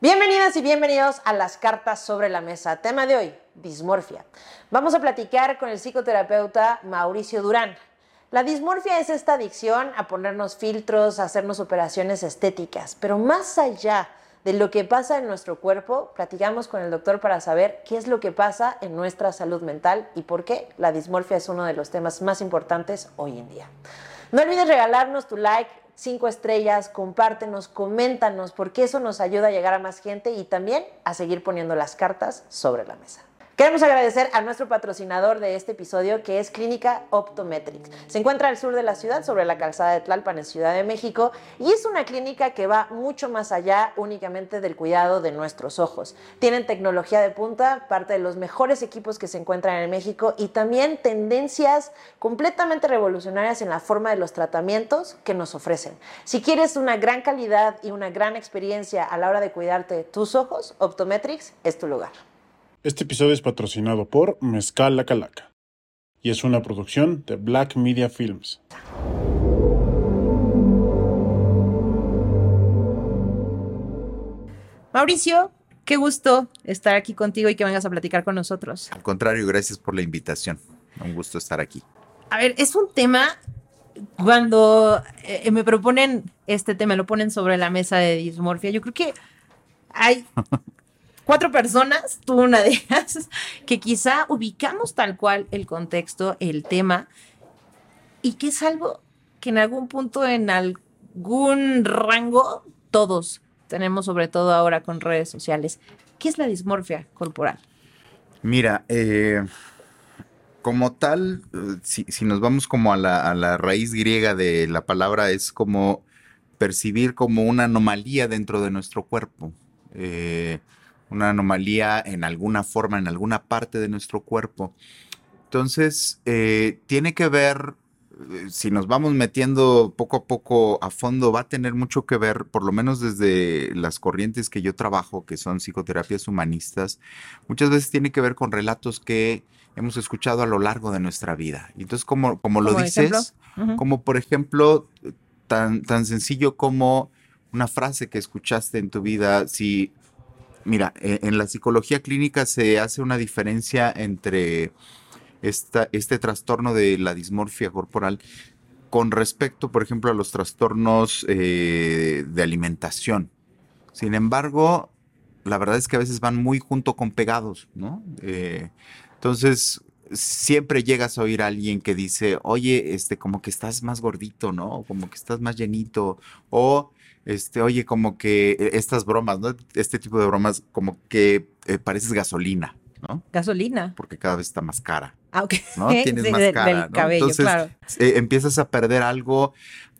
Bienvenidas y bienvenidos a las cartas sobre la mesa. Tema de hoy, dismorfia. Vamos a platicar con el psicoterapeuta Mauricio Durán. La dismorfia es esta adicción a ponernos filtros, a hacernos operaciones estéticas, pero más allá de lo que pasa en nuestro cuerpo, platicamos con el doctor para saber qué es lo que pasa en nuestra salud mental y por qué la dismorfia es uno de los temas más importantes hoy en día. No olvides regalarnos tu like, cinco estrellas, compártenos, coméntanos, porque eso nos ayuda a llegar a más gente y también a seguir poniendo las cartas sobre la mesa. Queremos agradecer a nuestro patrocinador de este episodio, que es Clínica Optometrics. Se encuentra al sur de la ciudad, sobre la calzada de Tlalpan, en Ciudad de México, y es una clínica que va mucho más allá únicamente del cuidado de nuestros ojos. Tienen tecnología de punta, parte de los mejores equipos que se encuentran en México, y también tendencias completamente revolucionarias en la forma de los tratamientos que nos ofrecen. Si quieres una gran calidad y una gran experiencia a la hora de cuidarte tus ojos, Optometrics es tu lugar. Este episodio es patrocinado por Mezcal La Calaca y es una producción de Black Media Films. Mauricio, qué gusto estar aquí contigo y que vengas a platicar con nosotros. Al contrario, gracias por la invitación. Un gusto estar aquí. A ver, es un tema, cuando eh, me proponen este tema, lo ponen sobre la mesa de dismorfia, yo creo que hay cuatro personas, tú una de ellas, que quizá ubicamos tal cual el contexto, el tema, y que es algo que en algún punto, en algún rango, todos tenemos, sobre todo ahora con redes sociales. ¿Qué es la dismorfia corporal? Mira, eh, como tal, si, nos vamos como a la, a la, raíz griega de la palabra, es como percibir como una anomalía dentro de nuestro cuerpo. Eh, una anomalía en alguna forma, en alguna parte de nuestro cuerpo. Entonces, eh, tiene que ver, eh, si nos vamos metiendo poco a poco a fondo, va a tener mucho que ver, por lo menos desde las corrientes que yo trabajo, que son psicoterapias humanistas, muchas veces tiene que ver con relatos que hemos escuchado a lo largo de nuestra vida. Entonces, como, como lo dices, como por ejemplo, tan, tan sencillo como una frase que escuchaste en tu vida, si Mira, e, en la psicología clínica se hace una diferencia entre este trastorno de la dismorfia corporal con respecto, por ejemplo, a los trastornos eh, de alimentación. Sin embargo, la verdad es que a veces van muy junto con pegados, ¿no? Eh, entonces, siempre llegas a oír a alguien que dice, oye, este, como que estás más gordito, ¿no? Como que estás más llenito. O este, oye, como que eh, estas bromas, ¿no? Este tipo de bromas, como que eh, pareces gasolina, ¿no? Gasolina. Porque cada vez está más cara. Ah, ok. ¿no? Tienes más cara. Del cabello, Entonces, claro. Eh, empiezas a perder algo.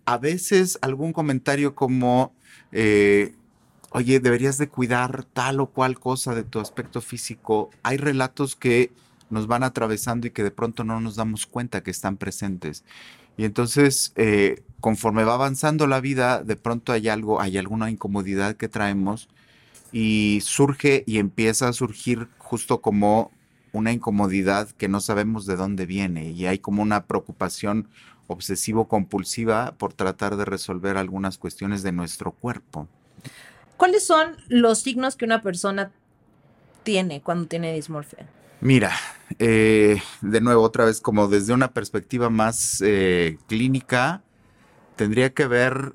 A veces algún comentario como, oye, deberías de cuidar tal o cual cosa de tu aspecto físico. Hay relatos que nos van atravesando y que de pronto no nos damos cuenta que están presentes. Y entonces, eh, conforme va avanzando la vida, de pronto hay algo, hay alguna incomodidad que traemos y surge y empieza a surgir justo como una incomodidad que no sabemos de dónde viene y hay como una preocupación obsesivo-compulsiva por tratar de resolver algunas cuestiones de nuestro cuerpo. ¿Cuáles son los signos que una persona tiene cuando tiene dismorfia? Mira, eh, de nuevo, otra vez, como desde una perspectiva más eh, clínica, tendría que ver,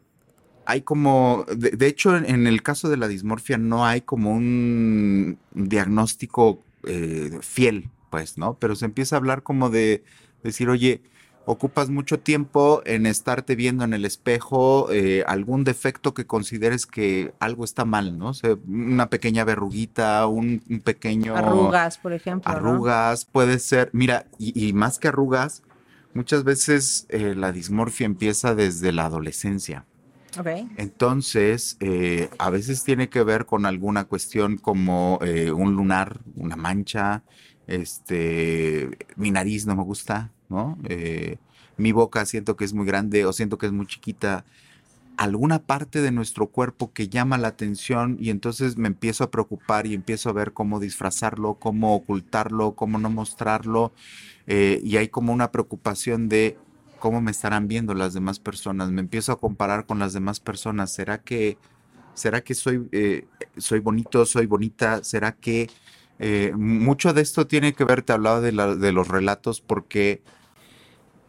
hay como, de, hecho, en, el caso de la dismorfia no hay como un diagnóstico eh, fiel, pues, ¿no? Pero se empieza a hablar como de decir, oye, ocupas mucho tiempo en estarte viendo en el espejo eh, algún defecto que consideres que algo está mal, ¿no? una pequeña verruguita, un, pequeño... Arrugas, por ejemplo. Arrugas, puede ser, mira, y, más que arrugas, muchas veces eh, la dismorfia empieza desde la adolescencia. Okay. Entonces, eh, a veces tiene que ver con alguna cuestión como un lunar, una mancha, este, mi nariz no me gusta, ¿no? Eh, mi boca siento que es muy grande o siento que es muy chiquita. Alguna parte de nuestro cuerpo que llama la atención y entonces me empiezo a preocupar y empiezo a ver cómo disfrazarlo, cómo ocultarlo, cómo no mostrarlo. Eh, y hay como una preocupación de cómo me estarán viendo las demás personas. Me empiezo a comparar con las demás personas. ¿Será que ¿Será que soy, eh, soy bonito, soy bonita? ¿Será que eh, mucho de esto tiene que ver, te hablaba de, de los relatos, porque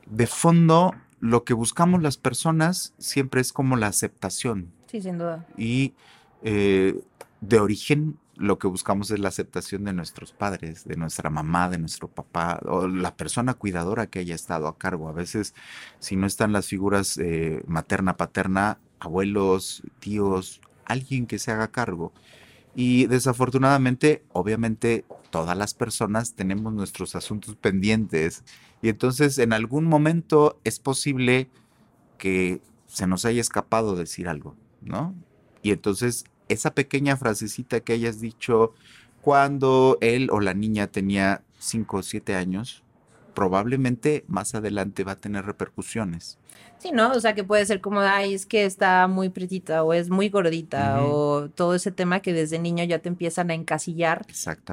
de fondo lo que buscamos las personas siempre es como la aceptación. Sí, sin duda. Y eh, de origen lo que buscamos es la aceptación de nuestros padres, de nuestra mamá, de nuestro papá, o la persona cuidadora que haya estado a cargo. A veces, si no están las figuras eh, materna, paterna, abuelos, tíos, alguien que se haga cargo. Y desafortunadamente, obviamente, todas las personas tenemos nuestros asuntos pendientes. Y entonces, en algún momento es posible que se nos haya escapado decir algo, ¿no? Y entonces esa pequeña frasecita que hayas dicho cuando él o la niña tenía 5 o 7 años, probablemente más adelante va a tener repercusiones. Sí, ¿no? O sea, que puede ser como, ay, es que está muy pretita o es muy gordita o todo ese tema que desde niño ya te empiezan a encasillar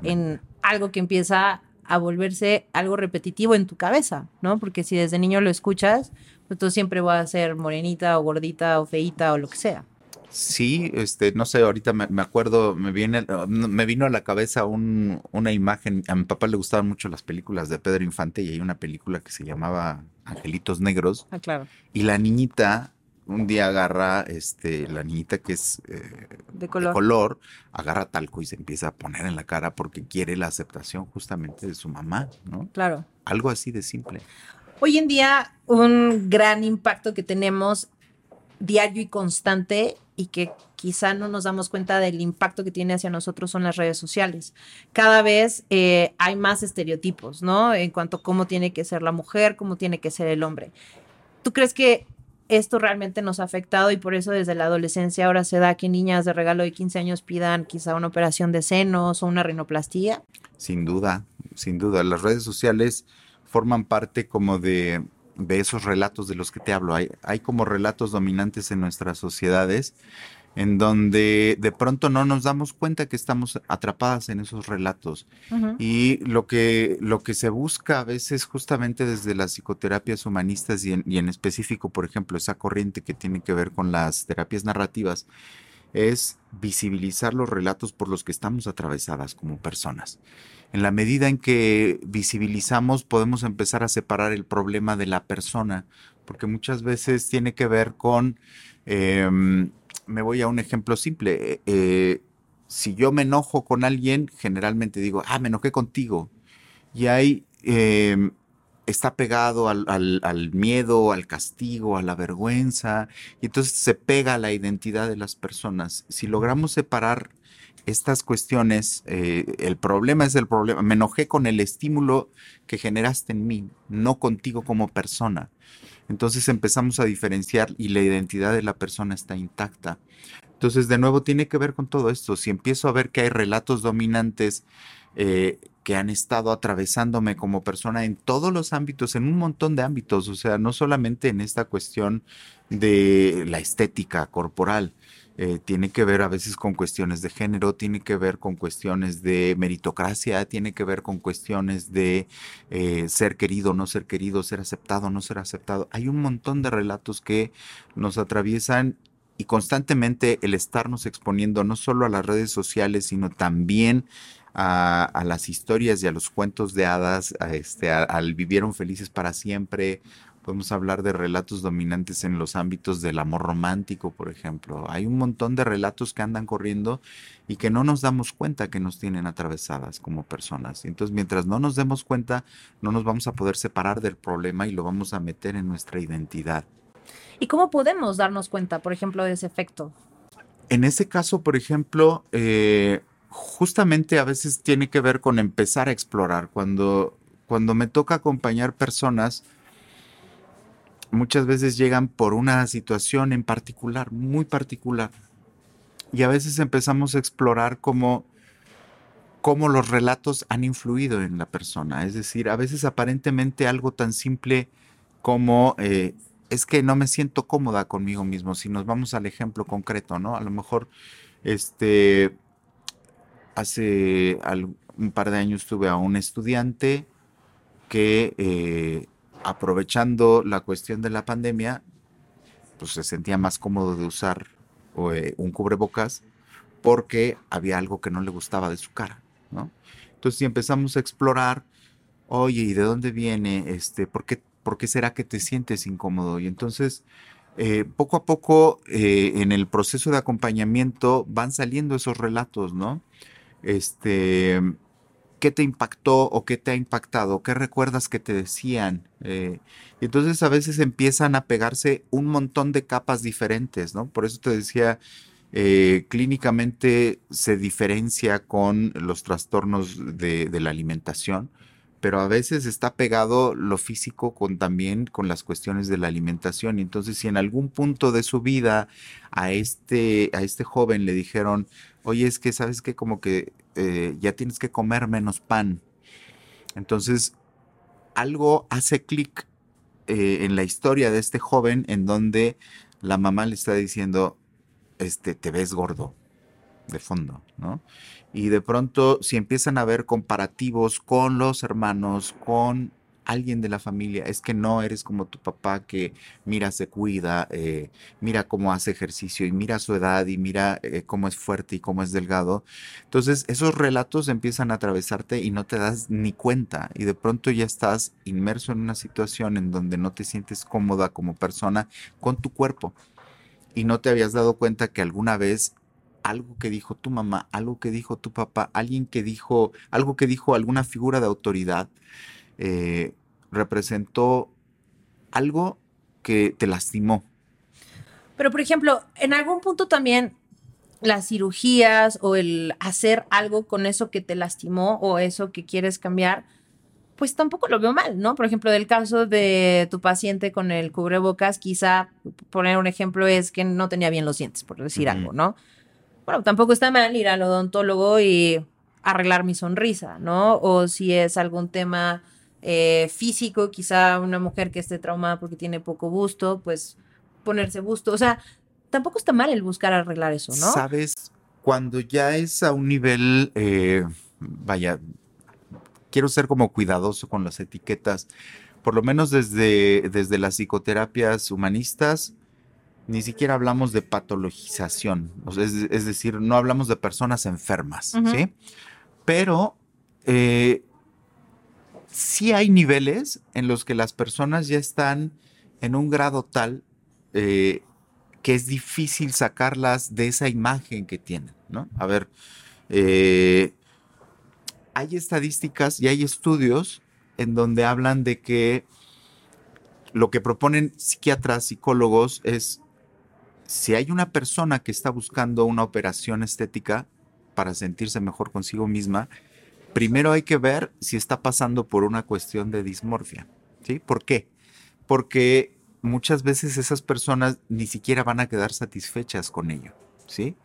en algo que empieza a volverse algo repetitivo en tu cabeza, ¿no? Porque si desde niño lo escuchas, pues tú siempre vas a ser morenita o gordita o feita o lo que sea. Sí, este, no sé, ahorita me, acuerdo, me viene, me vino a la cabeza una imagen. A mi papá le gustaban mucho las películas de Pedro Infante y hay una película que se llamaba Angelitos Negros. Ah, claro. Y la niñita un día agarra, este, la niñita que es eh, de, color. color. agarra talco y se empieza a poner en la cara porque quiere la aceptación justamente de su mamá, ¿no? Claro. Algo así de simple. Hoy en día, un gran impacto que tenemos diario y constante y que quizá no nos damos cuenta del impacto que tiene hacia nosotros son las redes sociales. Cada vez eh, hay más estereotipos, ¿no? En cuanto a cómo tiene que ser la mujer, cómo tiene que ser el hombre. ¿Tú crees que esto realmente nos ha afectado y por eso desde la adolescencia ahora se da que niñas de regalo de 15 años pidan quizá una operación de senos o una rinoplastía? Sin duda, sin duda. Las redes sociales forman parte como de de esos relatos de los que te hablo. Hay, hay como relatos dominantes en nuestras sociedades en donde de pronto no nos damos cuenta que estamos atrapadas en esos relatos. Y lo que, lo que se busca a veces justamente desde las psicoterapias humanistas y en, y en específico, por ejemplo, esa corriente que tiene que ver con las terapias narrativas, es visibilizar los relatos por los que estamos atravesadas como personas. En la medida en que visibilizamos, podemos empezar a separar el problema de la persona, porque muchas veces tiene que ver con, em, me voy a un ejemplo simple, eh, si yo me enojo con alguien, generalmente digo, ah, me enojé contigo. Y hay em, está pegado al, miedo, al castigo, a la vergüenza, y entonces se pega a la identidad de las personas. Si logramos separar estas cuestiones, eh, el problema es el problema. Me enojé con el estímulo que generaste en mí, no contigo como persona. Entonces empezamos a diferenciar y la identidad de la persona está intacta. Entonces, de nuevo, tiene que ver con todo esto. Si empiezo a ver que hay relatos dominantes eh, que han estado atravesándome como persona en todos los ámbitos, en un montón de ámbitos, o sea, no solamente en esta cuestión de la estética corporal, eh, tiene que ver a veces con cuestiones de género, tiene que ver con cuestiones de meritocracia, tiene que ver con cuestiones de eh, ser querido, no ser querido, ser aceptado, no ser aceptado. Hay un montón de relatos que nos atraviesan y constantemente el estarnos exponiendo no solo a las redes sociales, sino también a, las historias y a los cuentos de hadas, este, al vivieron felices para siempre. Podemos hablar de relatos dominantes en los ámbitos del amor romántico, por ejemplo. Hay un montón de relatos que andan corriendo y que no nos damos cuenta que nos tienen atravesadas como personas. Entonces, mientras no nos demos cuenta, no nos vamos a poder separar del problema y lo vamos a meter en nuestra identidad. ¿Y cómo podemos darnos cuenta, por ejemplo, de ese efecto? En ese caso, por ejemplo, eh, justamente a veces tiene que ver con empezar a explorar. Cuando, cuando me toca acompañar personas, muchas veces llegan por una situación en particular, muy particular. Y a veces empezamos a explorar cómo, cómo los relatos han influido en la persona. Es decir, a veces aparentemente algo tan simple como eh, es que no me siento cómoda conmigo mismo. Si nos vamos al ejemplo concreto, ¿no? A lo mejor, este, hace un par de años tuve a un estudiante que eh, aprovechando la cuestión de la pandemia, pues se sentía más cómodo de usar eh, un cubrebocas porque había algo que no le gustaba de su cara, ¿no? Entonces, si empezamos a explorar, oye, ¿y de dónde viene? Este, ¿por qué, por qué será que te sientes incómodo? Y entonces, eh, poco a poco, eh, en el proceso de acompañamiento, van saliendo esos relatos, ¿no? Este, ¿qué te impactó o qué te ha impactado? ¿Qué recuerdas que te decían? Eh, y entonces a veces empiezan a pegarse un montón de capas diferentes, ¿no? Por eso te decía, eh, clínicamente se diferencia con los trastornos de, la alimentación, pero a veces está pegado lo físico con también con las cuestiones de la alimentación. Y entonces, si en algún punto de su vida a este, a este joven le dijeron, oye, es que sabes que como que eh, ya tienes que comer menos pan. Entonces, algo hace clic eh, en la historia de este joven en donde la mamá le está diciendo, este, te ves gordo de fondo, ¿no? Y de pronto, si empiezan a ver comparativos con los hermanos, con alguien de la familia, es que no eres como tu papá que mira, se cuida, eh, mira cómo hace ejercicio y mira su edad y mira eh, cómo es fuerte y cómo es delgado. Entonces, esos relatos empiezan a atravesarte y no te das ni cuenta y de pronto ya estás inmerso en una situación en donde no te sientes cómoda como persona con tu cuerpo y no te habías dado cuenta que alguna vez algo que dijo tu mamá, algo que dijo tu papá, alguien que dijo, algo que dijo alguna figura de autoridad, eh, representó algo que te lastimó. Pero, por ejemplo, en algún punto también las cirugías o el hacer algo con eso que te lastimó o eso que quieres cambiar, pues tampoco lo veo mal, ¿no? Por ejemplo, del caso de tu paciente con el cubrebocas, quizá poner un ejemplo es que no tenía bien los dientes, por decir algo, ¿no? Bueno, tampoco está mal ir al odontólogo y arreglar mi sonrisa, ¿no? O si es algún tema eh, físico, quizá una mujer que esté traumada porque tiene poco busto, pues ponerse busto. O sea, tampoco está mal el buscar arreglar eso, ¿no? Sabes, cuando ya es a un nivel, eh, vaya, quiero ser como cuidadoso con las etiquetas, por lo menos desde, desde las psicoterapias humanistas, ni siquiera hablamos de patologización, es, decir, no hablamos de personas enfermas, ¿sí? Pero eh, sí hay niveles en los que las personas ya están en un grado tal eh, que es difícil sacarlas de esa imagen que tienen, ¿no? A ver, eh, hay estadísticas y hay estudios en donde hablan de que lo que proponen psiquiatras, psicólogos, es si hay una persona que está buscando una operación estética para sentirse mejor consigo misma, primero hay que ver si está pasando por una cuestión de dismorfia. ¿Sí? ¿Por qué? Porque muchas veces esas personas ni siquiera van a quedar satisfechas con ello. ¿Sí?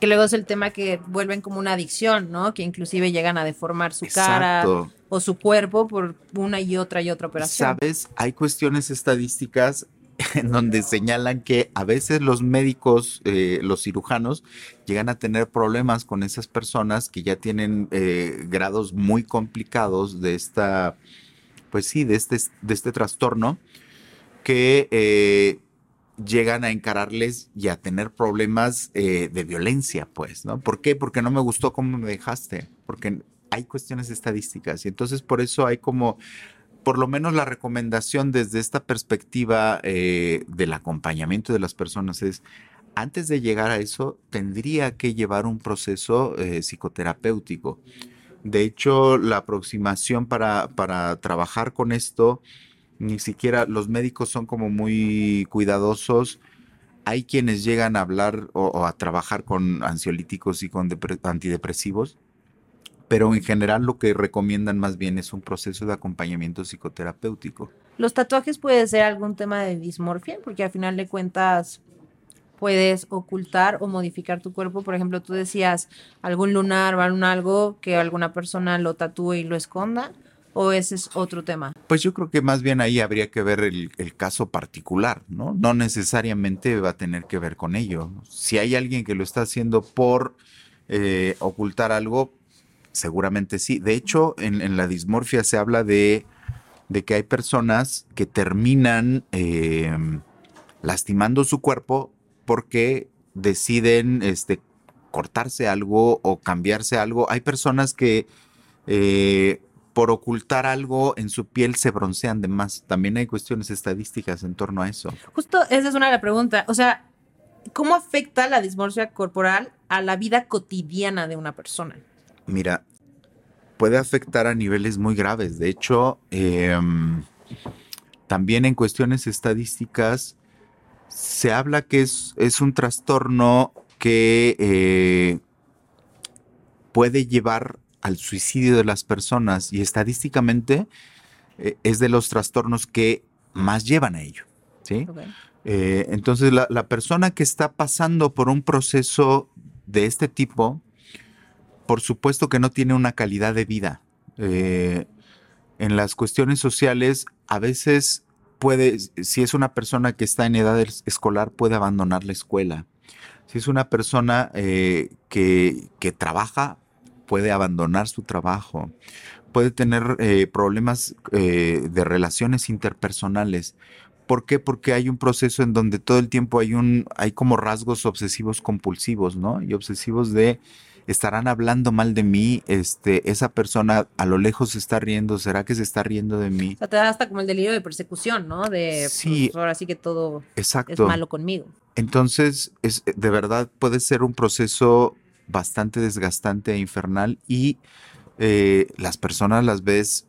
Que luego es el tema que vuelven como una adicción, ¿no? Que inclusive llegan a deformar su cara o su cuerpo por una y otra y otra operación. Sabes, hay cuestiones estadísticas en donde señalan que a veces los médicos, eh, los cirujanos, llegan a tener problemas con esas personas que ya tienen eh, grados muy complicados de esta, pues sí, de este, de este trastorno, que eh, llegan a encararles y a tener problemas de violencia, pues, ¿no? ¿Por qué? Porque no me gustó cómo me dejaste, porque hay cuestiones estadísticas y entonces por eso hay como, por lo menos la recomendación desde esta perspectiva eh, del acompañamiento de las personas es, antes de llegar a eso, tendría que llevar un proceso eh, psicoterapéutico. De hecho, la aproximación para, para trabajar con esto ni siquiera los médicos son como muy cuidadosos. Hay quienes llegan a hablar o, a trabajar con ansiolíticos y con antidepresivos, pero en general lo que recomiendan más bien es un proceso de acompañamiento psicoterapéutico. ¿Los tatuajes puede ser algún tema de dismorfia? Porque al final de cuentas puedes ocultar o modificar tu cuerpo. Por ejemplo, tú decías algún lunar o algo que alguna persona lo tatúe y lo esconda o ese es otro tema? Pues yo creo que más bien ahí habría que ver el, caso particular, ¿no? No necesariamente va a tener que ver con ello. Si hay alguien que lo está haciendo por eh, ocultar algo, seguramente sí. De hecho, en, la dismorfia se habla de, que hay personas que terminan em, lastimando su cuerpo porque deciden este, cortarse algo o cambiarse algo. Hay personas que eh, por ocultar algo en su piel se broncean de más. También hay cuestiones estadísticas en torno a eso. Justo esa es una de las preguntas. O sea, ¿cómo afecta la dismorfia corporal a la vida cotidiana de una persona? Mira, puede afectar a niveles muy graves. De hecho, em, también en cuestiones estadísticas se habla que es, es un trastorno que eh, puede llevar al suicidio de las personas y estadísticamente eh, es de los trastornos que más llevan a ello. ¿sí? Eh, entonces la, la, persona que está pasando por un proceso de este tipo, por supuesto que no tiene una calidad de vida. en las cuestiones sociales, a veces puede, si es una persona que está en edad escolar, puede abandonar la escuela. Si es una persona eh, que, que, trabaja, puede abandonar su trabajo. Puede tener eh, problemas eh, de relaciones interpersonales. ¿Por qué? Porque hay un proceso en donde todo el tiempo hay un, hay como rasgos obsesivos compulsivos, ¿no? Y obsesivos de estarán hablando mal de mí, este, esa persona a lo lejos se está riendo, ¿será que se está riendo de mí? O sea, te da hasta como el delirio de persecución, ¿no? De, sí, pues, ahora sí que todo exacto. es malo conmigo. Entonces, es, de verdad puede ser un proceso bastante desgastante e infernal y eh, las personas las ves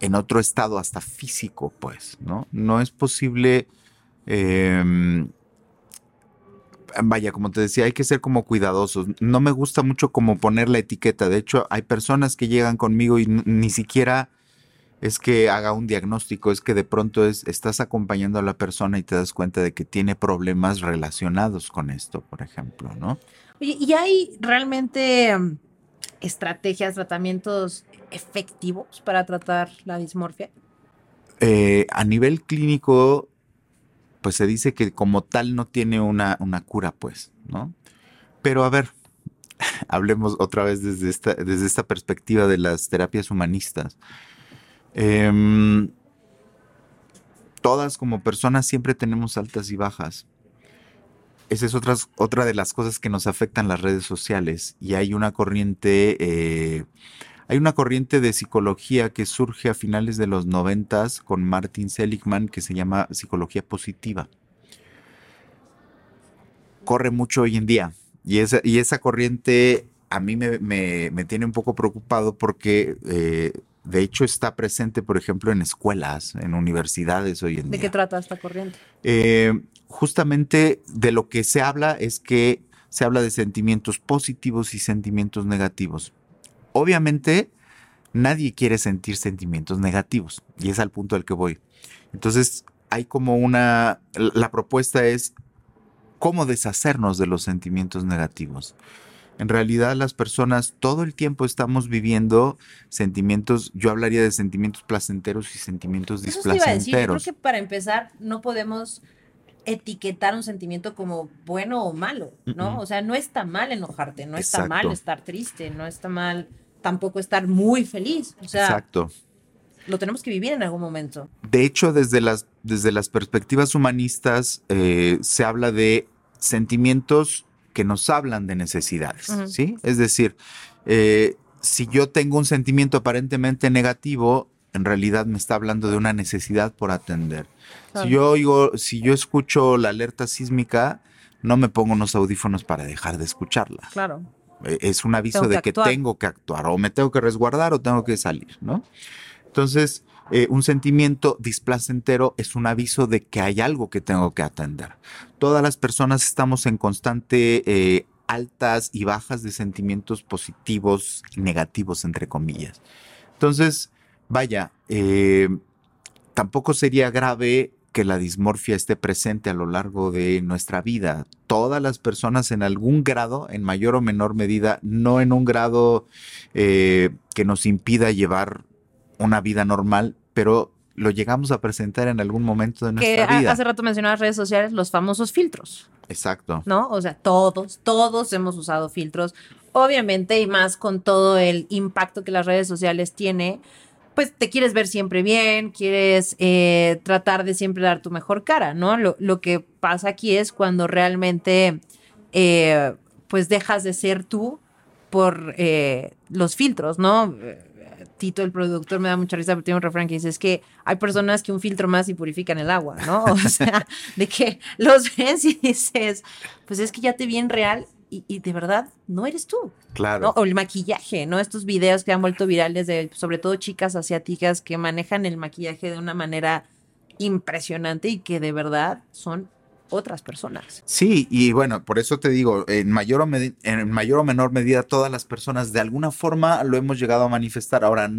en otro estado, hasta físico, pues, ¿no? No es posible... Eh, vaya, como te decía, hay que ser como cuidadosos. No me gusta mucho como poner la etiqueta. De hecho, hay personas que llegan conmigo y ni siquiera es que haga un diagnóstico, es que de pronto es, estás acompañando a la persona y te das cuenta de que tiene problemas relacionados con esto, por ejemplo, ¿no? Oye, ¿y hay realmente um, estrategias, tratamientos efectivos para tratar la dismorfia? Eh, a nivel clínico, pues se dice que como tal no tiene una, una cura, pues, ¿no? Pero a ver, hablemos otra vez desde esta, desde esta perspectiva de las terapias humanistas. Eh, todas como personas siempre tenemos altas y bajas. Esa es otra, otra de las cosas que nos afectan las redes sociales. Y hay una corriente, eh, hay una corriente de psicología que surge a finales de los noventas con Martin Seligman que se llama psicología positiva. Corre mucho hoy en día. Y esa, y esa corriente a mí me, me, me tiene un poco preocupado porque eh, de hecho, está presente, por ejemplo, en escuelas, en universidades hoy en ¿De día. qué trata esta corriente? Eh, justamente de lo que se habla es que se habla de sentimientos positivos y sentimientos negativos. Obviamente, nadie quiere sentir sentimientos negativos, y es al punto al que voy. Entonces, hay como una, la propuesta es cómo deshacernos de los sentimientos negativos en realidad las personas todo el tiempo estamos viviendo sentimientos, yo hablaría de sentimientos placenteros y sentimientos Eso displacenteros. te iba a decir, yo creo que para empezar no podemos etiquetar un sentimiento como bueno o malo, ¿no? Mm. O sea, no está mal enojarte, no está mal estar triste, no está mal tampoco estar muy feliz. O sea, Exacto. lo tenemos que vivir en algún momento. De hecho, desde las, desde las perspectivas humanistas eh, se habla de sentimientos que nos hablan de necesidades. ¿sí? Es decir, eh, si yo tengo un sentimiento aparentemente negativo, en realidad me está hablando de una necesidad por atender. Claro. Si yo oigo, si yo escucho la alerta sísmica, no me pongo unos audífonos para dejar de escucharla. Claro. Eh, Es un aviso Tengo de que tengo que actuar, o me tengo que resguardar o tengo que salir, ¿no? Entonces, eh, un sentimiento displacentero es un aviso de que hay algo que tengo que atender. Todas las personas estamos en constante eh, altas y bajas de sentimientos positivos y negativos, entre comillas. Entonces, vaya, eh, tampoco sería grave que la dismorfia esté presente a lo largo de nuestra vida. Todas las personas en algún grado, en mayor o menor medida, no en un grado eh, que nos impida llevar una vida normal, pero lo llegamos a presentar en algún momento de Que nuestra a- vida. hace rato mencionabas redes sociales, los famosos filtros, Exacto. ¿no? O sea, todos, todos hemos usado filtros, obviamente, y más con todo el impacto que las redes sociales tiene, pues te quieres ver siempre bien, quieres eh, tratar de siempre dar tu mejor cara, ¿no? Lo, que pasa aquí es cuando realmente, eh, pues dejas de ser tú por eh, los filtros, ¿no? Tito, el productor, me da mucha risa porque tiene un refrán que dice, es que hay personas que un filtro más y purifican el agua, ¿no? O sea, de que los ves y dices, pues es que ya te vi en real y, de verdad no eres tú. Claro. O el maquillaje, ¿no? Estos videos que han vuelto virales de, sobre todo chicas asiáticas que manejan el maquillaje de una manera impresionante y que de verdad son otras personas. Sí, y bueno, por eso te digo, en mayor o, en mayor o menor medida todas las personas de alguna forma lo hemos llegado a manifestar. Ahora,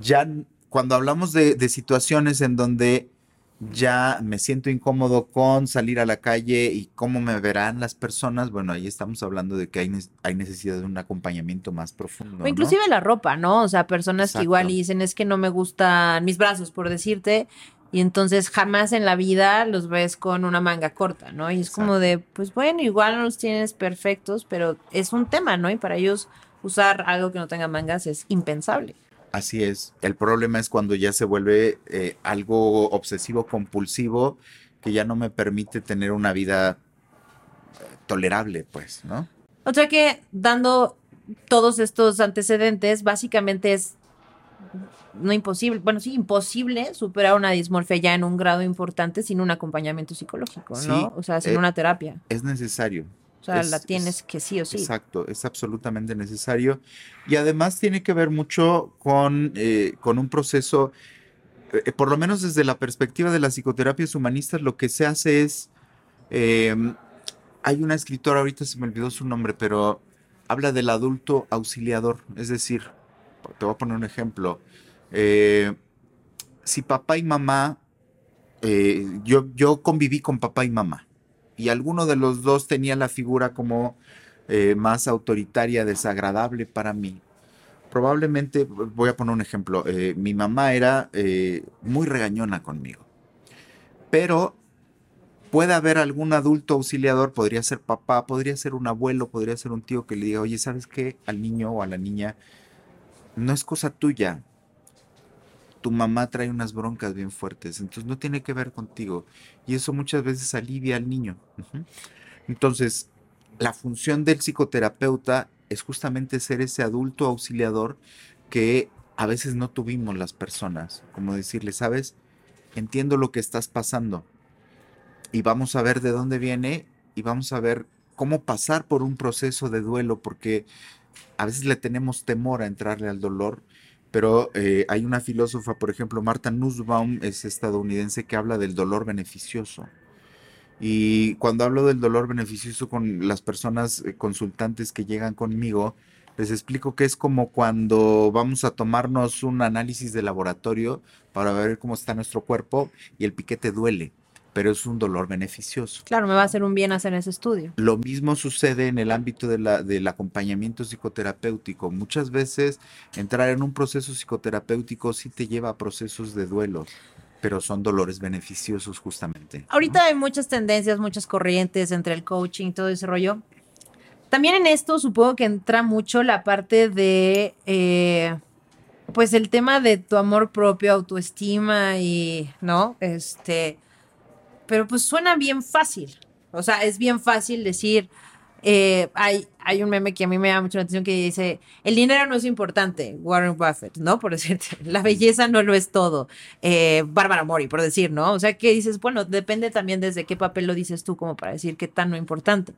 ya cuando hablamos de situaciones en donde ya me siento incómodo con salir a la calle y cómo me verán las personas, bueno, ahí estamos hablando de que hay, hay necesidad de un acompañamiento más profundo. O inclusive la ropa, ¿no? O sea, personas que igual dicen es que no me gustan mis brazos, por decirte, y entonces jamás en la vida los ves con una manga corta, ¿no? Y es como de, pues bueno, igual no los tienes perfectos, pero es un tema, ¿no? Y para ellos usar algo que no tenga mangas es impensable. Así es. El problema es cuando ya se vuelve eh, algo obsesivo compulsivo que ya no me permite tener una vida eh, tolerable, pues, ¿no? O sea que dando todos estos antecedentes, básicamente es no imposible, bueno, sí, imposible superar una dismorfia ya en un grado importante sin un acompañamiento psicológico, ¿no? o sea, sin eh, una terapia. Es necesario. O sea, la tienes que sí o sí. Exacto, es absolutamente necesario. Y además tiene que ver mucho con, eh, con un proceso, eh, por lo menos desde la perspectiva de las psicoterapias humanistas, lo que se hace es, em, hay una escritora, ahorita se me olvidó su nombre, pero habla del adulto auxiliador. Es decir, te voy a poner un ejemplo. Eh, si papá y mamá, yo, yo conviví con papá y mamá y alguno de los dos tenía la figura como eh, más autoritaria, desagradable para mí. Probablemente, voy a poner un ejemplo, eh, mi mamá era eh, muy regañona conmigo, pero puede haber algún adulto auxiliador, podría ser papá, podría ser un abuelo, podría ser un tío que le diga, oye, ¿sabes qué? Al niño o a la niña, no es cosa tuya, tu mamá trae unas broncas bien fuertes, entonces no tiene que ver contigo. Y eso muchas veces alivia al niño. Entonces, la función del psicoterapeuta es justamente ser ese adulto auxiliador que a veces no tuvimos las personas, como decirle, sabes, entiendo lo que estás pasando y vamos a ver de dónde viene y vamos a ver cómo pasar por un proceso de duelo, porque a veces le tenemos temor a entrarle al dolor pero eh, hay una filósofa, por ejemplo, Marta Nussbaum, es estadounidense, que habla del dolor beneficioso. Y cuando hablo del dolor beneficioso con las personas eh, consultantes que llegan conmigo, les explico que es como cuando vamos a tomarnos un análisis de laboratorio para ver cómo está nuestro cuerpo y el piquete duele pero es un dolor beneficioso. Claro, me va a hacer un bien hacer ese estudio. Lo mismo sucede en el ámbito de la, del acompañamiento psicoterapéutico. Muchas veces entrar en un proceso psicoterapéutico sí te lleva a procesos de duelo pero son dolores beneficiosos justamente. Ahorita hay muchas tendencias, muchas corrientes entre el coaching, todo ese rollo. También en esto supongo que entra mucho la parte de, eh, pues el tema de tu amor propio, autoestima y, ¿no? Este, pero pues suena bien fácil. O sea, es bien fácil decir, eh, hay, hay un meme que a mí me da mucho la atención que dice, el dinero no es importante, Warren Buffett, ¿no? Por decirte, la belleza no lo es todo, eh, Bárbara Mori, por decir, ¿no? O sea, que dices, bueno, depende también desde qué papel lo dices tú como para decir qué tan no importante.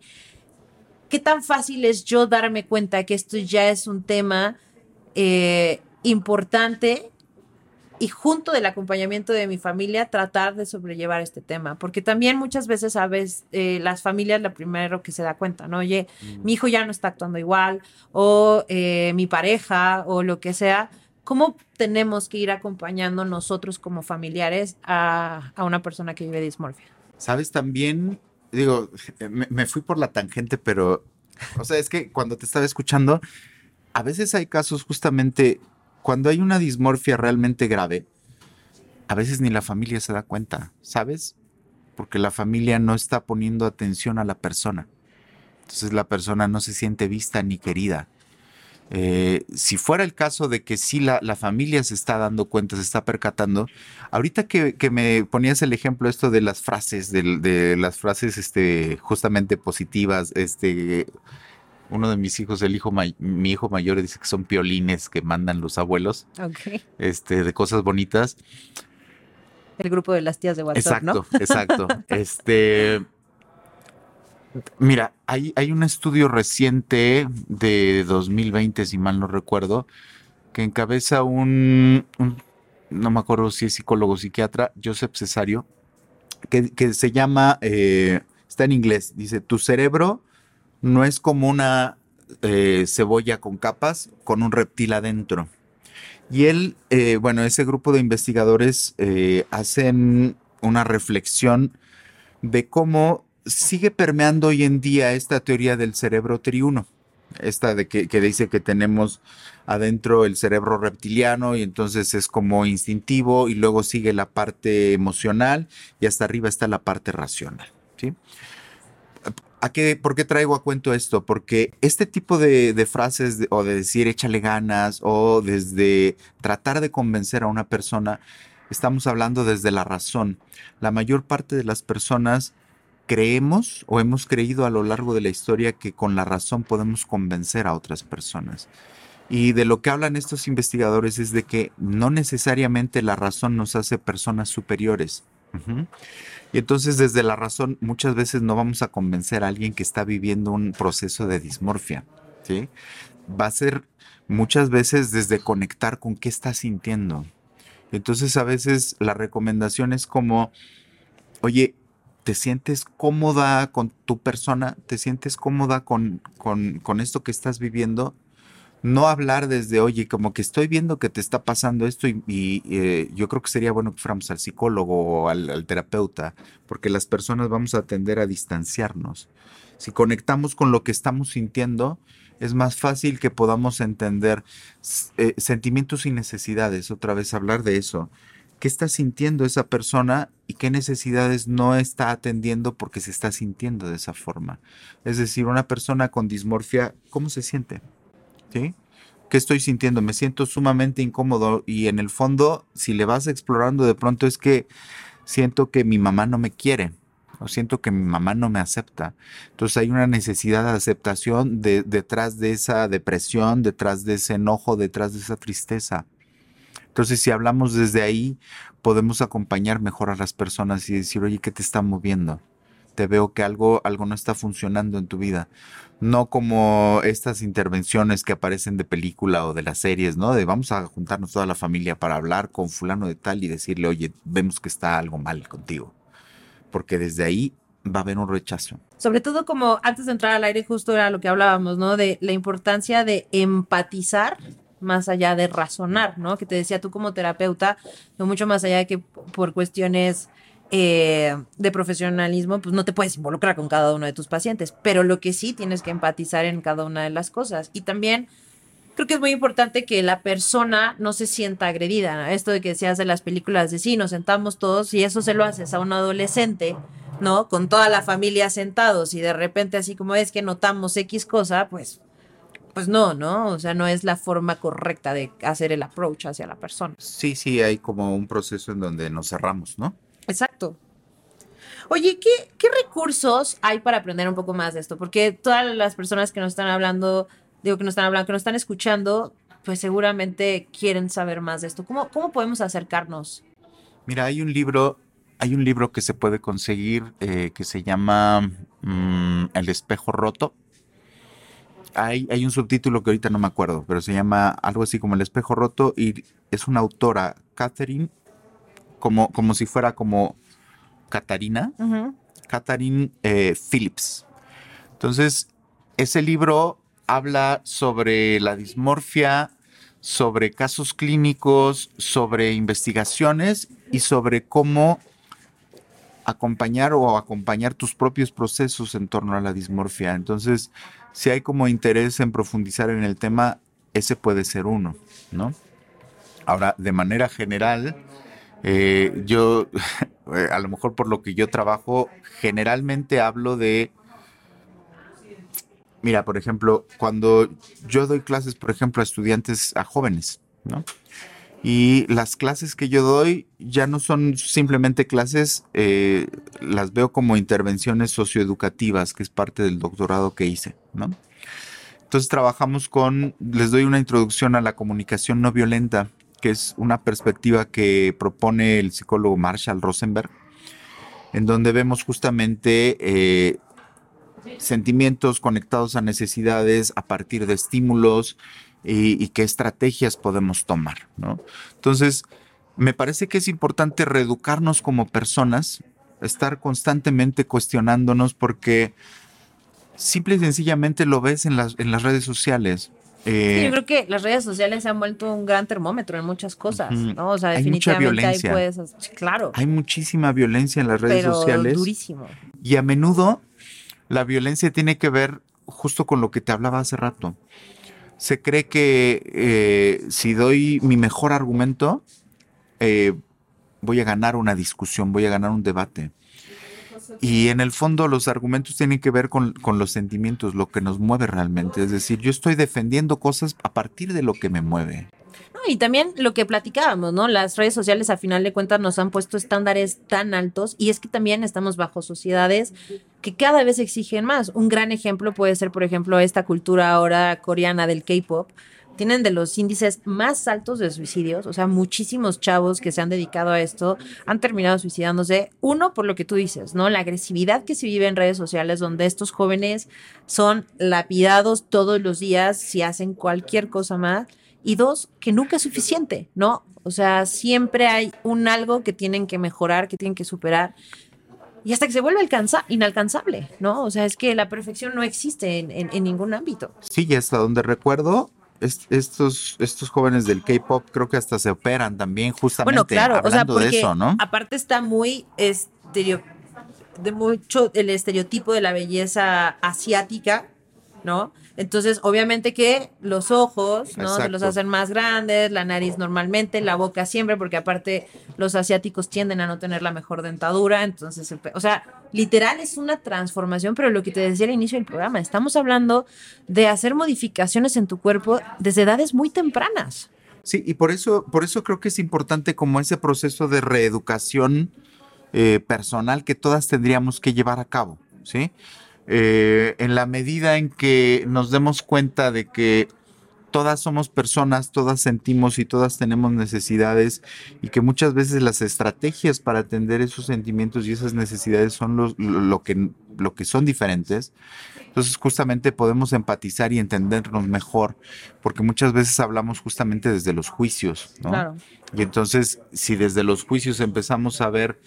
¿Qué tan fácil es yo darme cuenta que esto ya es un tema eh, importante y junto del acompañamiento de mi familia tratar de sobrellevar este tema, porque también muchas veces sabes eh, las familias lo primero que se da cuenta, ¿no? Oye, mm. mi hijo ya no está actuando igual, o eh, mi pareja, o lo que sea, ¿cómo tenemos que ir acompañando nosotros como familiares a, una persona que vive dismorfia? Sabes, también, digo, me, me fui por la tangente, pero, o sea, es que cuando te estaba escuchando, a veces hay casos justamente cuando hay una dismorfia realmente grave, a veces ni la familia se da cuenta, ¿sabes? Porque la familia no está poniendo atención a la persona. Entonces la persona no se siente vista ni querida. Eh, si fuera el caso de que sí la, familia se está dando cuenta, se está percatando, ahorita que, me ponías el ejemplo esto de las frases, de, las frases este, justamente positivas, este, uno de mis hijos, el hijo mi hijo mayor dice que son piolines que mandan los abuelos, este, de cosas bonitas. El grupo de las tías de WhatsApp, exacto, Exacto, Este, mira, hay, hay un estudio reciente de 2020, si mal no recuerdo, que encabeza un, no me acuerdo si es psicólogo o psiquiatra, Joseph Cesario, que, se llama, eh, está en inglés, dice, tu cerebro no es como una eh, cebolla con capas con un reptil adentro. Y él, eh, bueno, ese grupo de investigadores eh, hacen una reflexión de cómo sigue permeando hoy en día esta teoría del cerebro triuno. Esta de que, que, dice que tenemos adentro el cerebro reptiliano y entonces es como instintivo y luego sigue la parte emocional y hasta arriba está la parte racional. ¿sí? ¿Por qué traigo a cuento esto? Porque este tipo de, frases o de decir échale ganas o desde tratar de convencer a una persona, estamos hablando desde la razón. La mayor parte de las personas creemos o hemos creído a lo largo de la historia que con la razón podemos convencer a otras personas. Y de lo que hablan estos investigadores es de que no necesariamente la razón nos hace personas superiores. Y entonces desde la razón muchas veces no vamos a convencer a alguien que está viviendo un proceso de dismorfia. ¿sí? Va a ser muchas veces desde conectar con qué está sintiendo. Entonces a veces la recomendación es como, oye, ¿te sientes cómoda con tu persona? ¿Te sientes cómoda con, con, con esto que estás viviendo? No hablar desde, oye, como que estoy viendo que te está pasando esto y, eh, yo creo que sería bueno que fuéramos al psicólogo o al, terapeuta, porque las personas vamos a tender a distanciarnos. Si conectamos con lo que estamos sintiendo, es más fácil que podamos entender eh, sentimientos y necesidades. Otra vez hablar de eso. ¿Qué está sintiendo esa persona y qué necesidades no está atendiendo porque se está sintiendo de esa forma? Es decir, una persona con dismorfia, ¿cómo se siente? ¿Sí? ¿Qué estoy sintiendo? Me siento sumamente incómodo y en el fondo, si le vas explorando de pronto es que siento que mi mamá no me quiere o siento que mi mamá no me acepta. Entonces hay una necesidad de aceptación detrás de esa depresión, detrás de ese enojo, detrás de esa tristeza. Entonces si hablamos desde ahí, podemos acompañar mejor a las personas y decir, oye, ¿qué te está moviendo? Te veo que algo, algo no está funcionando en tu vida no como estas intervenciones que aparecen de película o de las series, ¿no? De vamos a juntarnos toda la familia para hablar con fulano de tal y decirle, oye, vemos que está algo mal contigo. Porque desde ahí va a haber un rechazo. Sobre todo como antes de entrar al aire justo era lo que hablábamos, ¿no? De la importancia de empatizar más allá de razonar, ¿no? Que te decía tú como terapeuta, no mucho más allá de que por cuestiones eh, de profesionalismo, pues no te puedes involucrar con cada uno de tus pacientes, pero lo que sí tienes que empatizar en cada una de las cosas. Y también creo que es muy importante que la persona no se sienta agredida. Esto de que se hace las películas de sí, nos sentamos todos y eso se lo haces a un adolescente, ¿no? Con toda la familia sentados y de repente así como es que notamos X cosa, pues pues no, ¿no? O sea, no es la forma correcta de hacer el approach hacia la persona. Sí, sí, hay como un proceso en donde nos cerramos, ¿no? Exacto. Oye, ¿qué, recursos hay para aprender un poco más de esto? Porque todas las personas que nos están hablando, digo que nos están hablando, que nos están escuchando, pues seguramente quieren saber más de esto. ¿Cómo, podemos acercarnos? Mira, hay un libro, hay un libro que se puede conseguir eh, que se llama mm, El espejo roto. Hay, hay un subtítulo que ahorita no me acuerdo, pero se llama algo así como El espejo roto y es una autora, Catherine como, como si fuera como Catarina, Catherine eh, Phillips. Entonces, ese libro habla sobre la dismorfia, sobre casos clínicos, sobre investigaciones y sobre cómo acompañar o acompañar tus propios procesos en torno a la dismorfia. Entonces, si hay como interés en profundizar en el tema, ese puede ser uno, ¿no? Ahora, de manera general, eh, yo, eh, a lo mejor por lo que yo trabajo, generalmente hablo de Mira, por ejemplo, cuando yo doy clases, por ejemplo, a estudiantes, a jóvenes, ¿no? Y las clases que yo doy ya no son simplemente clases, eh, las veo como intervenciones socioeducativas, que es parte del doctorado que hice, ¿no? Entonces trabajamos con, les doy una introducción a la comunicación no violenta, que es una perspectiva que propone el psicólogo Marshall Rosenberg, en donde vemos justamente eh, sentimientos conectados a necesidades a partir de estímulos y, qué estrategias podemos tomar, ¿no? Entonces, me parece que es importante reeducarnos como personas, estar constantemente cuestionándonos porque simple y sencillamente lo ves en las, en las redes sociales. Eh, yo creo que las redes sociales se han vuelto un gran termómetro en muchas cosas, ¿no? O sea, definitivamente hay, pues, claro. Hay muchísima violencia en las redes pero sociales. Durísimo. Y a menudo la violencia tiene que ver justo con lo que te hablaba hace rato. Se cree que eh, si doy mi mejor argumento, eh, voy a ganar una discusión, voy a ganar un debate. Y en el fondo los argumentos tienen que ver con, los sentimientos, lo que nos mueve realmente. Es decir, yo estoy defendiendo cosas a partir de lo que me mueve. y también lo que platicábamos, ¿no? Las redes sociales a final de cuentas nos han puesto estándares tan altos y es que también estamos bajo sociedades que cada vez exigen más. Un gran ejemplo puede ser, por ejemplo, esta cultura ahora coreana del K-pop, tienen de los índices más altos de suicidios, o sea, muchísimos chavos que se han dedicado a esto han terminado suicidándose. Uno, por lo que tú dices, ¿no? La agresividad que se vive en redes sociales, donde estos jóvenes son lapidados todos los días si hacen cualquier cosa más. Y dos, que nunca es suficiente, ¿no? O sea, siempre hay un algo que tienen que mejorar, que tienen que superar y hasta que se vuelve alcanza, inalcanzable, ¿no? O sea, es que la perfección no existe en, en, ningún ámbito. Sí, y hasta donde recuerdo, estos, estos jóvenes del K-pop creo que hasta se operan también justamente bueno, claro, hablando o sea, de eso, ¿no? Aparte está muy estereo, de mucho el estereotipo de la belleza asiática, ¿no? Entonces, obviamente que los ojos, ¿no? Se los hacen más grandes, la nariz normalmente, la boca siempre, porque aparte los asiáticos tienden a no tener la mejor dentadura, entonces, o sea, literal es una transformación, pero lo que te decía al inicio del programa, estamos hablando de hacer modificaciones en tu cuerpo desde edades muy tempranas. Sí, y por eso, por eso creo que es importante como ese proceso de reeducación eh, personal que todas tendríamos que llevar a cabo, ¿sí? Eh, en la medida en que nos demos cuenta de que todas somos personas, todas sentimos y todas tenemos necesidades y que muchas veces las estrategias para atender esos sentimientos y esas necesidades son lo, que, lo que son diferentes. Entonces justamente podemos empatizar y entendernos mejor, porque muchas veces hablamos justamente desde los juicios, ¿no? Y entonces si desde los juicios empezamos a ver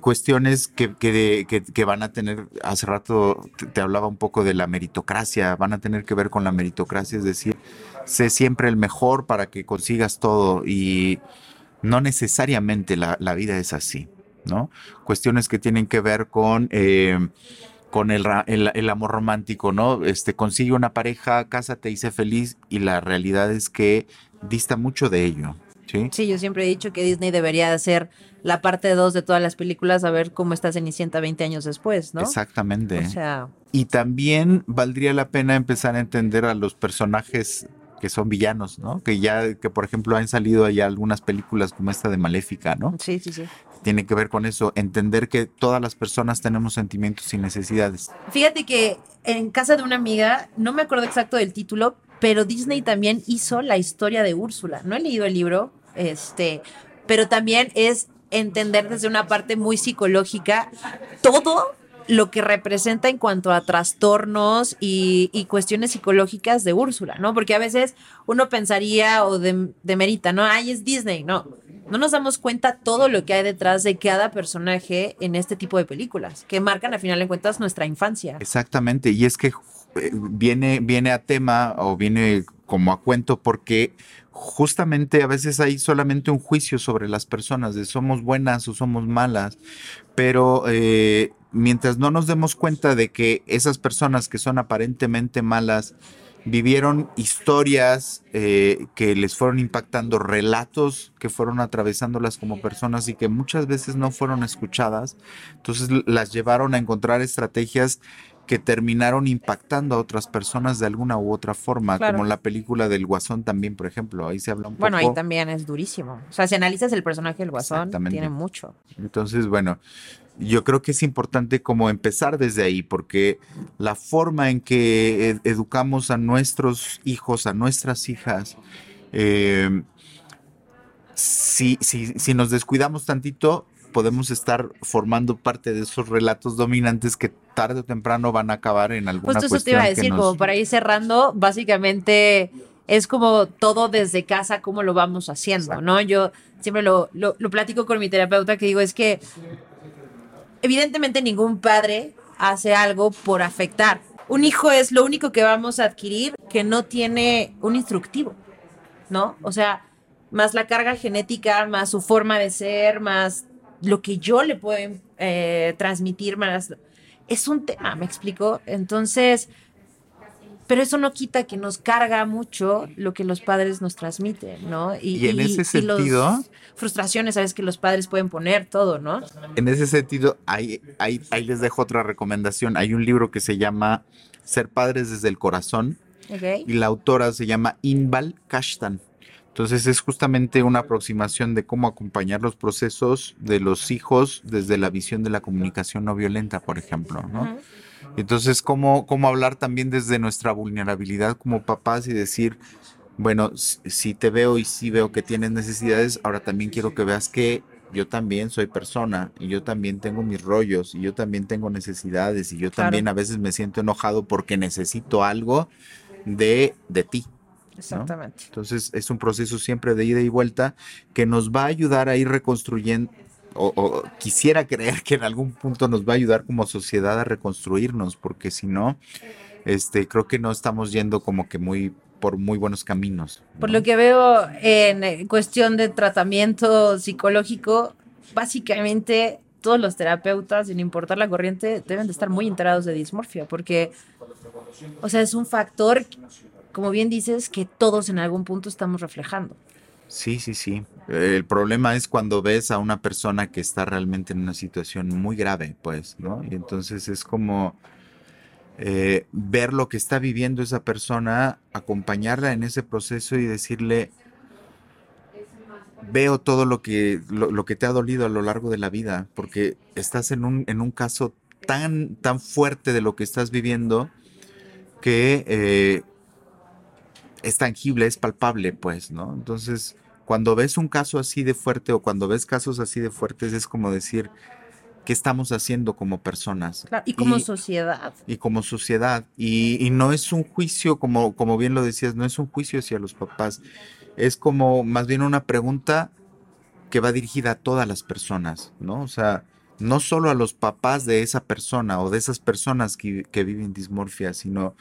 cuestiones que, que, que, van a tener, hace rato te, hablaba un poco de la meritocracia, van a tener que ver con la meritocracia, es decir, sé siempre el mejor para que consigas todo y no necesariamente la, la vida es así, ¿no? Cuestiones que tienen que ver con... Eh, con el, el, el, amor romántico, ¿no? Este, consigue una pareja, cásate y sé feliz, y la realidad es que dista mucho de ello. ¿Sí? yo siempre he dicho que Disney debería hacer la parte 2 de todas las películas, a ver cómo está Cenicienta 20 años después, ¿no? Exactamente. O sea... Y también valdría la pena empezar a entender a los personajes que son villanos, ¿no? Que ya, que por ejemplo han salido allá algunas películas como esta de Maléfica, ¿no? Sí, sí, sí. Tiene que ver con eso, entender que todas las personas tenemos sentimientos y necesidades. Fíjate que en casa de una amiga, no me acuerdo exacto del título, pero Disney también hizo la historia de Úrsula. No he leído el libro, este, pero también es entender desde una parte muy psicológica todo lo que representa en cuanto a trastornos y, cuestiones psicológicas de Úrsula, ¿no? Porque a veces uno pensaría o demerita, ¿no? Ay, es Disney, no. No nos damos cuenta todo lo que hay detrás de cada personaje en este tipo de películas, que marcan a final de cuentas nuestra infancia. Exactamente, y es que viene, viene a tema o viene como a cuento porque justamente a veces hay solamente un juicio sobre las personas de somos buenas o somos malas, pero eh, mientras no nos demos cuenta de que esas personas que son aparentemente malas vivieron historias eh, que les fueron impactando, relatos que fueron atravesándolas como personas y que muchas veces no fueron escuchadas, entonces las llevaron a encontrar estrategias que terminaron impactando a otras personas de alguna u otra forma, Claro. como la película del Guasón también, por ejemplo, ahí se habla un Bueno, ahí poco. también es durísimo. O sea, si analizas el personaje del Guasón, tiene mucho. Entonces, bueno, yo creo que es importante como empezar desde ahí, porque la forma en que ed- educamos a nuestros hijos, a nuestras hijas, eh, si, si, si nos descuidamos tantito, podemos estar formando parte de esos relatos dominantes que tarde o temprano van a acabar en alguna Justo eso te iba a decir, nos- como para ir cerrando, básicamente es como todo desde casa, cómo lo vamos haciendo, ¿no? Yo siempre lo, lo, lo platico con mi terapeuta que digo, es que evidentemente ningún padre hace algo por afectar. Un hijo es lo único que vamos a adquirir que no tiene un instructivo, ¿no? O sea, más la carga genética, más su forma de ser, más lo que yo le puedo eh, transmitir, más... Es un tema, ¿me explico? Entonces, pero eso no quita que nos carga mucho lo que los padres nos transmiten, ¿no? Y en ese los sentido- frustraciones, sabes que los padres pueden poner todo, ¿no? En ese sentido, ahí, ahí, ahí les dejo otra recomendación. Hay un libro que se llama Ser padres desde el corazón ¿Ok? y la autora se llama Inbal Kashtan. Entonces es justamente una aproximación de cómo acompañar los procesos de los hijos desde la visión de la comunicación no violenta, por ejemplo, ¿no? Entonces, cómo, cómo hablar también desde nuestra vulnerabilidad como papás y decir, bueno, si, te veo y si veo que tienes necesidades, ahora también quiero que veas que yo también soy persona y yo también tengo mis rollos y yo también tengo necesidades y yo Claro. también a veces me siento enojado porque necesito algo de, de ti. Exactamente. Entonces es un proceso siempre de ida y vuelta que nos va a ayudar a ir reconstruyendo, o, o quisiera creer que en algún punto nos va a ayudar como sociedad a reconstruirnos, porque si no, este, creo que no estamos yendo como que muy por muy buenos caminos. Por lo que veo en eh, cuestión de tratamiento psicológico, básicamente todos los terapeutas, sin importar la corriente, deben de estar muy enterados de dismorfia, porque, o sea, es un factor, como bien dices, que todos en algún punto estamos reflejando. Sí, sí, sí. El problema es cuando ves a una persona que está realmente en una situación muy grave, pues, ¿no? Y entonces es como eh, ver lo que está viviendo esa persona, acompañarla en ese proceso y decirle, veo todo lo que, lo, lo que te ha dolido a lo largo de la vida, porque estás en un, en un caso tan, tan fuerte de lo que estás viviendo que eh, es tangible, es palpable, pues, ¿no? Entonces, cuando ves un caso así de fuerte o cuando ves casos así de fuertes, es como decir, ¿qué estamos haciendo como personas? Claro, y como Y- sociedad. y como sociedad. Y, y no es un juicio, como, como bien lo decías, no es un juicio hacia los papás. Es como más bien una pregunta que va dirigida a todas las personas, ¿no? O sea, no solo a los papás de esa persona o de esas personas que, que viven dismorfia, sino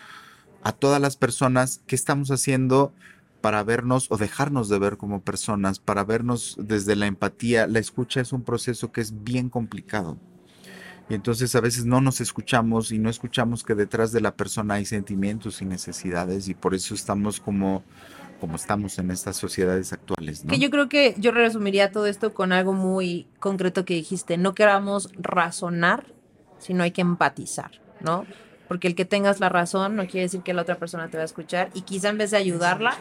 a todas las personas que estamos haciendo para vernos o dejarnos de ver como personas, para vernos desde la empatía. La escucha es un proceso que es bien complicado. Y entonces a veces no nos escuchamos y no escuchamos que detrás de la persona hay sentimientos y necesidades y por eso estamos como, como estamos en estas sociedades actuales. ¿no? Que yo creo que yo resumiría todo esto con algo muy concreto que dijiste. No queramos razonar, sino hay que empatizar, ¿no? Porque el que tengas la razón no quiere decir que la otra persona te va a escuchar y quizá en vez de ayudarla,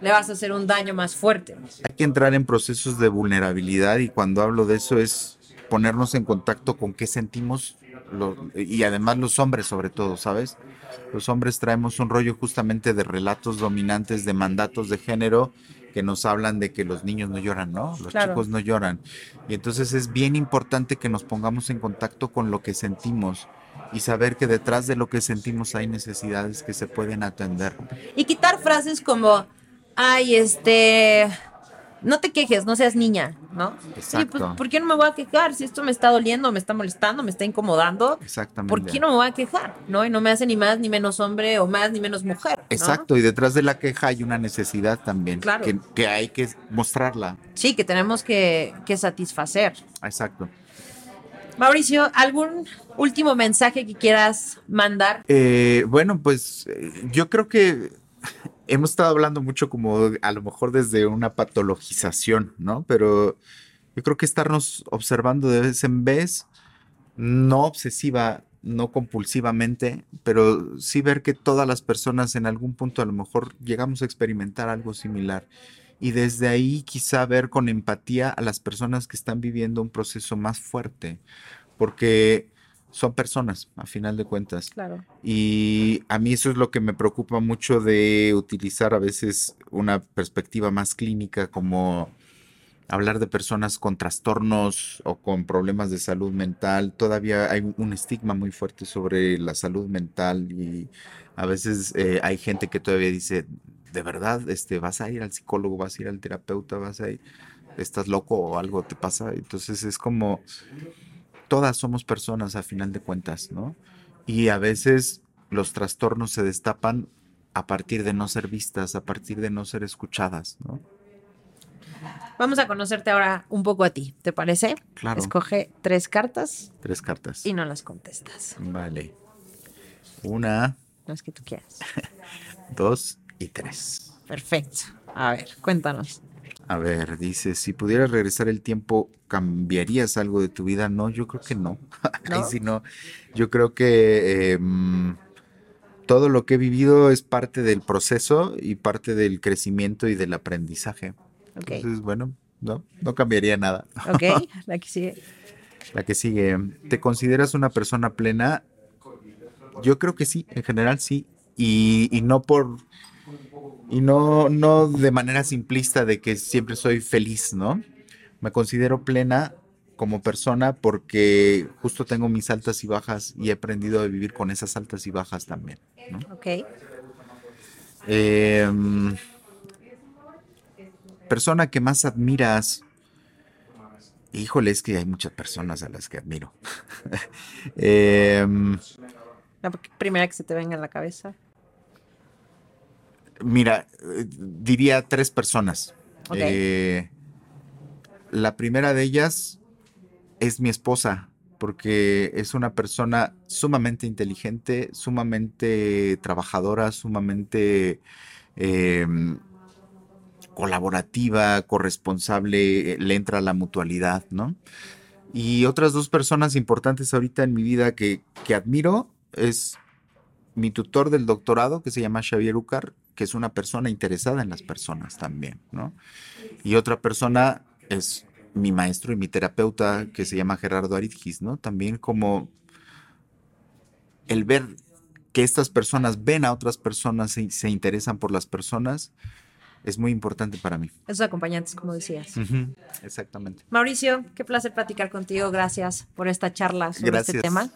le vas a hacer un daño más fuerte. Hay que entrar en procesos de vulnerabilidad y cuando hablo de eso es ponernos en contacto con qué sentimos lo- y además los hombres sobre todo, ¿sabes? Los hombres traemos un rollo justamente de relatos dominantes, de mandatos de género que nos hablan de que los niños no lloran, ¿no? Los Claro. chicos no lloran. Y entonces es bien importante que nos pongamos en contacto con lo que sentimos y saber que detrás de lo que sentimos hay necesidades que se pueden atender. Y quitar frases como, ay, este, no te quejes, no seas niña, ¿no? Oye, pues, Exacto. ¿por qué no me voy a quejar? Si esto me está doliendo, me está molestando, me está incomodando, Exactamente. ¿por qué no me voy a quejar? ¿No? Y no me hace ni más ni menos hombre o más ni menos mujer. ¿no? Exacto, y detrás de la queja hay una necesidad también, Claro. que, que hay que mostrarla. Sí, que tenemos que, que satisfacer. Exacto. Mauricio, ¿algún último mensaje que quieras mandar? Eh, bueno, pues eh, yo creo que hemos estado hablando mucho como a lo mejor desde una patologización, ¿no? Pero yo creo que estarnos observando de vez en vez, no obsesiva no compulsivamente, pero sí ver que todas las personas en algún punto a lo mejor llegamos a experimentar algo similar. Y desde ahí quizá ver con empatía a las personas que están viviendo un proceso más fuerte, porque son personas, a final de cuentas. Claro. Y a mí eso es lo que me preocupa mucho de utilizar a veces una perspectiva más clínica como hablar de personas con trastornos o con problemas de salud mental. Todavía hay un estigma muy fuerte sobre la salud mental y a veces eh, hay gente que todavía dice, de verdad, este, vas a ir al psicólogo, vas a ir al terapeuta, vas a ir, estás loco o algo te pasa. Entonces es como, todas somos personas a final de cuentas, ¿no? Y a veces los trastornos se destapan a partir de no ser vistas, a partir de no ser escuchadas, ¿no? Vamos a conocerte ahora un poco a ti, ¿te parece? Claro. Escoge tres cartas Tres cartas. y no las contestas. Vale. Una, Las que tú quieras. dos y tres. Perfecto. A ver, cuéntanos. A ver, dice, si pudieras regresar el tiempo, ¿cambiarías algo de tu vida? No, yo creo que no. ¿No? Yo creo que eh, mm, todo lo que he vivido es parte del proceso y parte del crecimiento y del aprendizaje. Ok. Entonces, bueno, no, no cambiaría nada. Ok, la que sigue. La que sigue, ¿te consideras una persona plena? Yo creo que sí, en general sí. Y, y no por. Y no, no de manera simplista de que siempre soy feliz, ¿no? Me considero plena como persona porque justo tengo mis altas y bajas y he aprendido a vivir con esas altas y bajas también, ¿no? Ok. Em, persona que más admiras. Híjole, es que hay muchas personas a las que admiro. Em, La primera que se te venga a la cabeza. Mira, eh, diría tres personas. Eh, la primera de ellas es mi esposa, porque es una persona sumamente inteligente, sumamente trabajadora, sumamente em, colaborativa, corresponsable, eh, le entra la mutualidad, ¿no? Y otras dos personas importantes ahorita en mi vida que, que admiro es mi tutor del doctorado, que se llama Xavier Ucar, que es una persona interesada en las personas también, ¿no? Y otra persona es mi maestro y mi terapeuta, que se llama Gerardo Aridgis, ¿no? También como el ver que estas personas ven a otras personas y se interesan por las personas es muy importante para mí. Esos acompañantes, como decías. Exactamente. Mauricio, qué placer platicar contigo. Gracias por esta charla sobre este tema.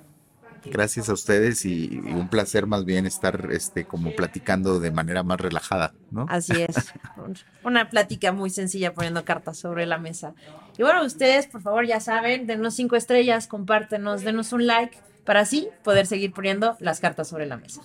Gracias a ustedes y, un placer más bien estar este como platicando de manera más relajada, ¿no? Así es. Un- Una plática muy sencilla poniendo cartas sobre la mesa. Y bueno, ustedes, por favor, ya saben, denos cinco estrellas, compártenos, denos un like para así poder seguir poniendo las cartas sobre la mesa.